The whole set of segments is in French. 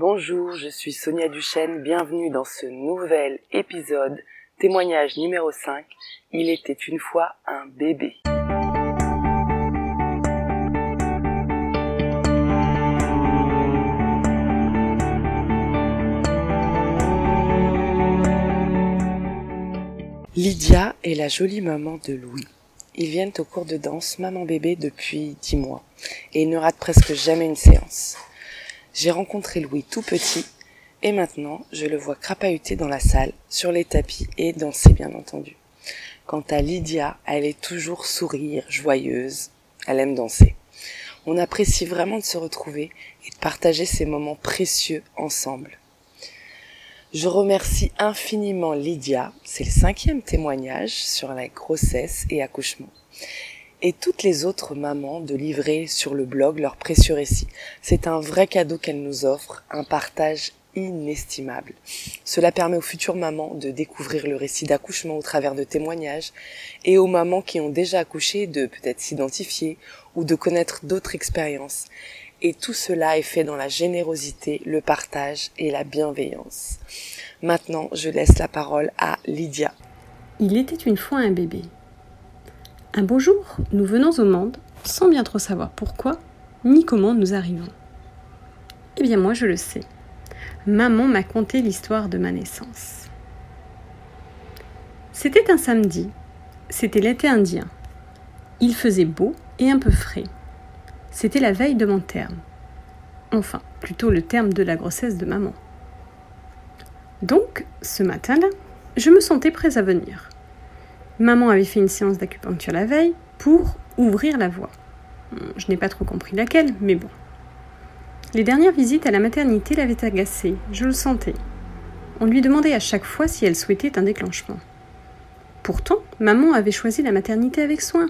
Bonjour, je suis Sonia Duchesne, bienvenue dans ce nouvel épisode, témoignage numéro 5, Il était une fois un bébé. Lydia est la jolie maman de Louis. Ils viennent au cours de danse maman bébé depuis dix mois et ils ne ratent presque jamais une séance. J'ai rencontré Louis tout petit et maintenant je le vois crapahuter dans la salle, sur les tapis et danser bien entendu. Quant à Lydia, elle est toujours sourire, joyeuse, elle aime danser. On apprécie vraiment de se retrouver et de partager ces moments précieux ensemble. Je remercie infiniment Lydia, c'est le cinquième témoignage sur la grossesse et accouchement et toutes les autres mamans de livrer sur le blog leurs précieux récits. C'est un vrai cadeau qu'elles nous offrent, un partage inestimable. Cela permet aux futures mamans de découvrir le récit d'accouchement au travers de témoignages et aux mamans qui ont déjà accouché de peut-être s'identifier ou de connaître d'autres expériences. Et tout cela est fait dans la générosité, le partage et la bienveillance. Maintenant, je laisse la parole à Lydia. Il était une fois un bébé. Un beau jour, nous venons au monde sans bien trop savoir pourquoi ni comment nous arrivons. Eh bien moi je le sais. Maman m'a conté l'histoire de ma naissance. C'était un samedi. C'était l'été indien. Il faisait beau et un peu frais. C'était la veille de mon terme. Enfin, plutôt le terme de la grossesse de maman. Donc, ce matin-là, je me sentais prêt à venir. Maman avait fait une séance d'acupuncture la veille pour ouvrir la voie. Je n'ai pas trop compris laquelle, mais bon. Les dernières visites à la maternité l'avaient agacée, je le sentais. On lui demandait à chaque fois si elle souhaitait un déclenchement. Pourtant, maman avait choisi la maternité avec soin.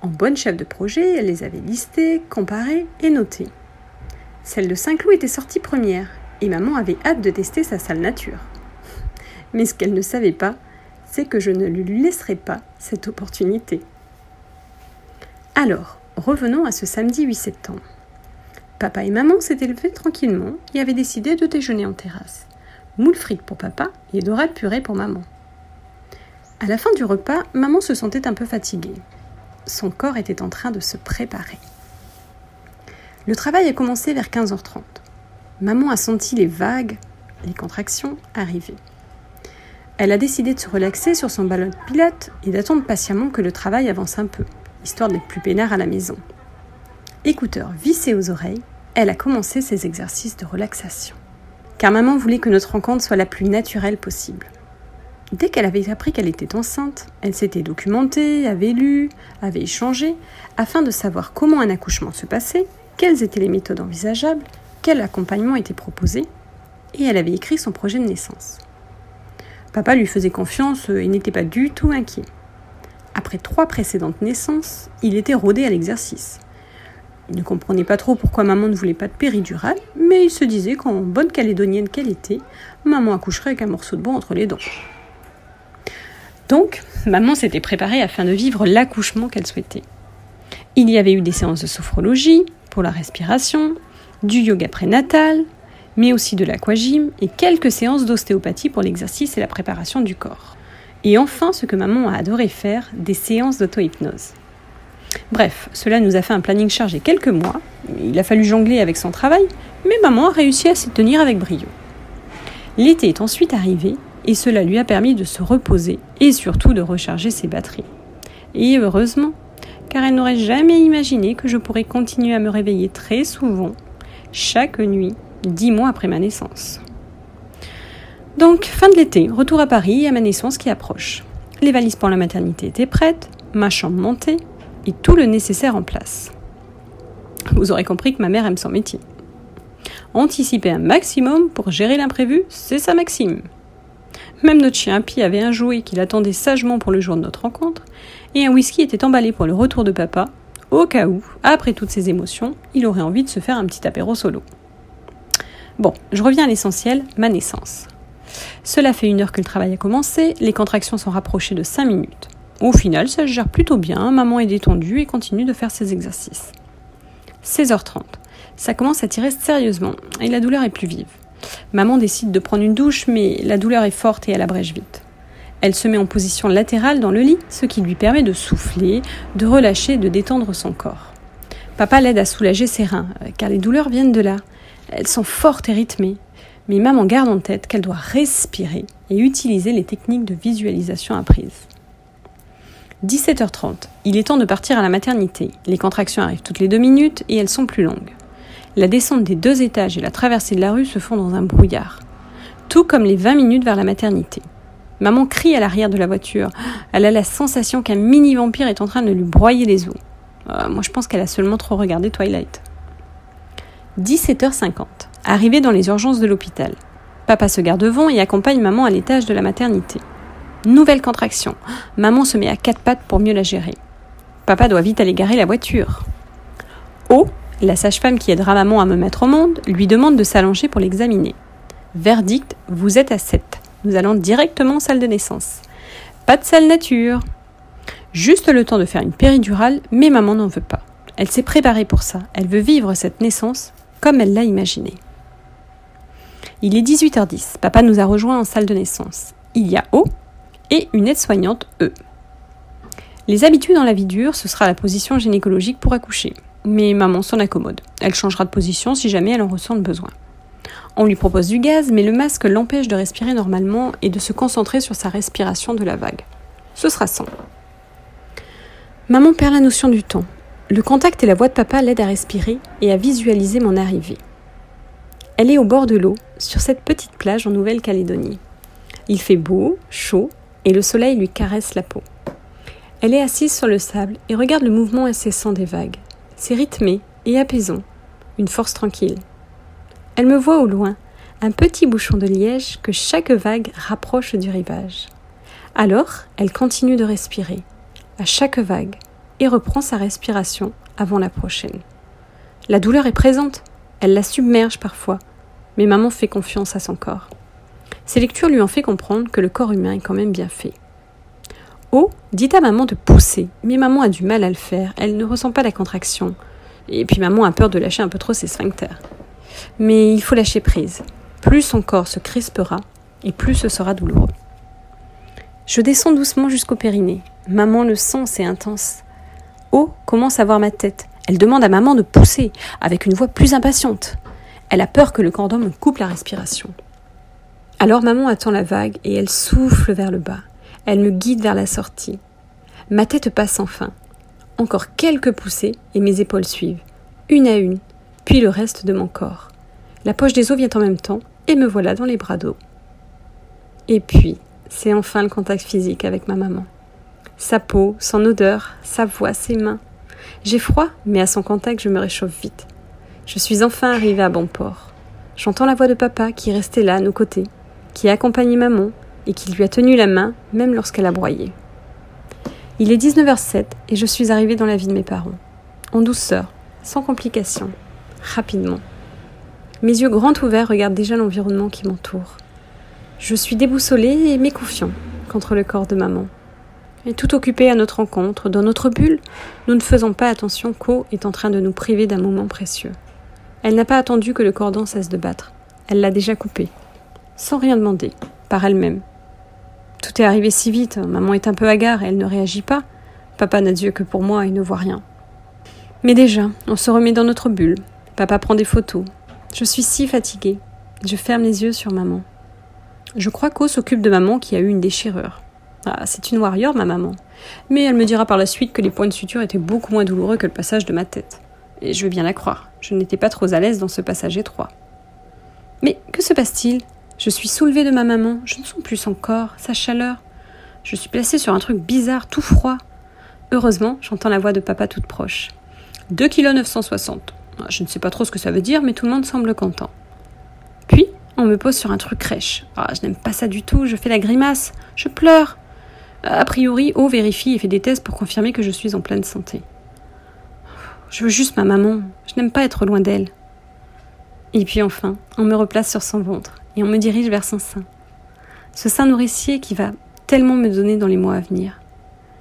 En bonne chef de projet, elle les avait listées, comparées et notées. Celle de Saint-Cloud était sortie première, et maman avait hâte de tester sa salle nature. Mais ce qu'elle ne savait pas, que je ne lui laisserai pas cette opportunité. Alors, revenons à ce samedi 8 septembre. Papa et maman s'étaient levés tranquillement et avaient décidé de déjeuner en terrasse. Moule frites pour papa et dorade purée pour maman. À la fin du repas, maman se sentait un peu fatiguée. Son corps était en train de se préparer. Le travail a commencé vers 15h30. Maman a senti les vagues, les contractions arriver. Elle a décidé de se relaxer sur son ballon de pilote et d'attendre patiemment que le travail avance un peu, histoire d'être plus peinard à la maison. Écouteurs vissés aux oreilles, elle a commencé ses exercices de relaxation. Car maman voulait que notre rencontre soit la plus naturelle possible. Dès qu'elle avait appris qu'elle était enceinte, elle s'était documentée, avait lu, avait échangé, afin de savoir comment un accouchement se passait, quelles étaient les méthodes envisageables, quel accompagnement était proposé, et elle avait écrit son projet de naissance. Papa lui faisait confiance et n'était pas du tout inquiet. Après trois précédentes naissances, il était rodé à l'exercice. Il ne comprenait pas trop pourquoi maman ne voulait pas de péridurale, mais il se disait qu'en bonne calédonienne qu'elle était, maman accoucherait avec un morceau de bois entre les dents. Donc, maman s'était préparée afin de vivre l'accouchement qu'elle souhaitait. Il y avait eu des séances de sophrologie pour la respiration, du yoga prénatal, mais aussi de l'aquagym et quelques séances d'ostéopathie pour l'exercice et la préparation du corps. Et enfin, ce que maman a adoré faire, des séances d'auto-hypnose. Bref, cela nous a fait un planning chargé quelques mois. Il a fallu jongler avec son travail, mais maman a réussi à s'y tenir avec brio. L'été est ensuite arrivé et cela lui a permis de se reposer et surtout de recharger ses batteries. Et heureusement, car elle n'aurait jamais imaginé que je pourrais continuer à me réveiller très souvent, chaque nuit, dix mois après ma naissance. Donc, fin de l'été, retour à Paris et à ma naissance qui approche. Les valises pour la maternité étaient prêtes, ma chambre montée et tout le nécessaire en place. Vous aurez compris que ma mère aime son métier. Anticiper un maximum pour gérer l'imprévu, c'est sa maxime. Même notre chien Pi avait un jouet qu'il attendait sagement pour le jour de notre rencontre, et un whisky était emballé pour le retour de papa, au cas où, après toutes ces émotions, il aurait envie de se faire un petit apéro solo. Bon, je reviens à l'essentiel, ma naissance. Cela fait une heure que le travail a commencé, les contractions sont rapprochées de 5 minutes. Au final, ça se gère plutôt bien, maman est détendue et continue de faire ses exercices. 16h30. Ça commence à tirer sérieusement et la douleur est plus vive. Maman décide de prendre une douche, mais la douleur est forte et elle abrège vite. Elle se met en position latérale dans le lit, ce qui lui permet de souffler, de relâcher, de détendre son corps. Papa l'aide à soulager ses reins, car les douleurs viennent de là. Elles sont fortes et rythmées. Mais maman garde en tête qu'elle doit respirer et utiliser les techniques de visualisation apprises. 17h30. Il est temps de partir à la maternité. Les contractions arrivent toutes les deux minutes et elles sont plus longues. La descente des deux étages et la traversée de la rue se font dans un brouillard. Tout comme les 20 minutes vers la maternité. Maman crie à l'arrière de la voiture. Elle a la sensation qu'un mini vampire est en train de lui broyer les os. Euh, moi, je pense qu'elle a seulement trop regardé Twilight. 17h50. Arrivée dans les urgences de l'hôpital. Papa se garde devant et accompagne maman à l'étage de la maternité. Nouvelle contraction. Maman se met à quatre pattes pour mieux la gérer. Papa doit vite aller garer la voiture. Oh, la sage-femme qui aidera maman à me mettre au monde lui demande de s'allonger pour l'examiner. Verdict, vous êtes à 7. Nous allons directement en salle de naissance. Pas de salle nature. Juste le temps de faire une péridurale, mais maman n'en veut pas. Elle s'est préparée pour ça. Elle veut vivre cette naissance comme elle l'a imaginée. Il est 18h10. Papa nous a rejoints en salle de naissance. Il y a O et une aide-soignante E. Les habitudes dans la vie dure, ce sera la position gynécologique pour accoucher. Mais maman s'en accommode. Elle changera de position si jamais elle en ressent le besoin. On lui propose du gaz, mais le masque l'empêche de respirer normalement et de se concentrer sur sa respiration de la vague. Ce sera sans. Maman perd la notion du temps. Le contact et la voix de papa l'aident à respirer et à visualiser mon arrivée. Elle est au bord de l'eau, sur cette petite plage en Nouvelle-Calédonie. Il fait beau, chaud, et le soleil lui caresse la peau. Elle est assise sur le sable et regarde le mouvement incessant des vagues. C'est rythmé et apaisant, une force tranquille. Elle me voit au loin, un petit bouchon de liège que chaque vague rapproche du rivage. Alors, elle continue de respirer, à chaque vague, et reprend sa respiration avant la prochaine. La douleur est présente, elle la submerge parfois, mais maman fait confiance à son corps. Ces lectures lui ont fait comprendre que le corps humain est quand même bien fait. Oh, dit à maman de pousser, mais maman a du mal à le faire, elle ne ressent pas la contraction. Et puis maman a peur de lâcher un peu trop ses sphincters. Mais il faut lâcher prise. Plus son corps se crispera, et plus ce sera douloureux. Je descends doucement jusqu'au périnée. Maman le sent, c'est intense. Oh commence à voir ma tête? Elle demande à maman de pousser, avec une voix plus impatiente. Elle a peur que le cordon me coupe la respiration. Alors maman attend la vague et elle souffle vers le bas. Elle me guide vers la sortie. Ma tête passe enfin. Encore quelques poussées et mes épaules suivent, une à une, puis le reste de mon corps. La poche des os vient en même temps et me voilà dans les bras d'eau. Et puis, c'est enfin le contact physique avec ma maman. Sa peau, son odeur, sa voix, ses mains. J'ai froid, mais à son contact, je me réchauffe vite. Je suis enfin arrivée à bon port. J'entends la voix de papa qui restait là à nos côtés, qui a accompagné maman et qui lui a tenu la main même lorsqu'elle a broyé. Il est 19h07 et je suis arrivée dans la vie de mes parents. En douceur, sans complications, rapidement. Mes yeux grands ouverts regardent déjà l'environnement qui m'entoure. Je suis déboussolée et méconfiant contre le corps de maman. Et tout occupé à notre rencontre, dans notre bulle, nous ne faisons pas attention qu'O est en train de nous priver d'un moment précieux. Elle n'a pas attendu que le cordon cesse de battre. Elle l'a déjà coupé sans rien demander, par elle-même. Tout est arrivé si vite, maman est un peu hagard et elle ne réagit pas. Papa n'a Dieu que pour moi et ne voit rien. Mais déjà, on se remet dans notre bulle. Papa prend des photos. Je suis si fatiguée. Je ferme les yeux sur maman. Je crois qu'O s'occupe de maman qui a eu une déchirure. Ah, c'est une warrior, ma maman. Mais elle me dira par la suite que les points de suture étaient beaucoup moins douloureux que le passage de ma tête. Et je veux bien la croire. Je n'étais pas trop à l'aise dans ce passage étroit. Mais que se passe-t-il? Je suis soulevée de ma maman, je ne sens plus son corps, sa chaleur. Je suis placée sur un truc bizarre, tout froid. Heureusement, j'entends la voix de papa toute proche. 2 kg 960. Je ne sais pas trop ce que ça veut dire, mais tout le monde semble content. Puis, on me pose sur un truc crèche. Ah, je n'aime pas ça du tout, je fais la grimace, je pleure. A priori, O vérifie et fait des tests pour confirmer que je suis en pleine santé. Je veux juste ma maman, je n'aime pas être loin d'elle. Et puis enfin, on me replace sur son ventre et on me dirige vers son sein. Ce sein nourricier qui va tellement me donner dans les mois à venir.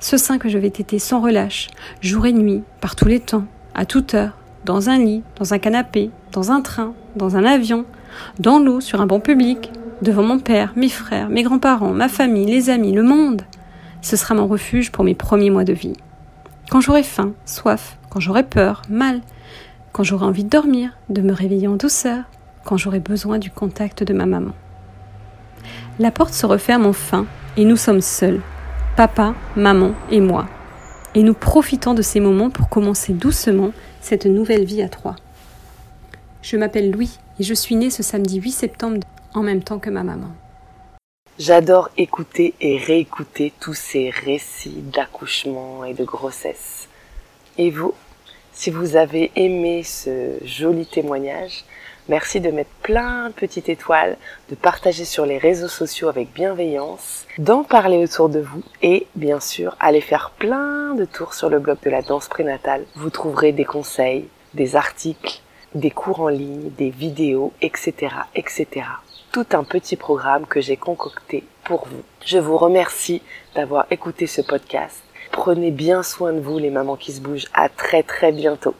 Ce sein que je vais téter sans relâche, jour et nuit, par tous les temps, à toute heure, dans un lit, dans un canapé, dans un train, dans un avion, dans l'eau, sur un banc public, devant mon père, mes frères, mes grands-parents, ma famille, les amis, le monde. Ce sera mon refuge pour mes premiers mois de vie. Quand j'aurai faim, soif, quand j'aurai peur, mal, quand j'aurai envie de dormir, de me réveiller en douceur, quand j'aurai besoin du contact de ma maman. La porte se referme enfin et nous sommes seuls, papa, maman et moi. Et nous profitons de ces moments pour commencer doucement cette nouvelle vie à trois. Je m'appelle Louis et je suis né ce samedi 8 septembre en même temps que ma maman. J'adore écouter et réécouter tous ces récits d'accouchement et de grossesse. Et vous, si vous avez aimé ce joli témoignage, merci de mettre plein de petites étoiles, de partager sur les réseaux sociaux avec bienveillance, d'en parler autour de vous et bien sûr aller faire plein de tours sur le blog de la danse prénatale. Vous trouverez des conseils, des articles, des cours en ligne, des vidéos, etc., etc. Tout un petit programme que j'ai concocté pour vous. Je vous remercie d'avoir écouté ce podcast. Prenez bien soin de vous les mamans qui se bougent. À très très bientôt.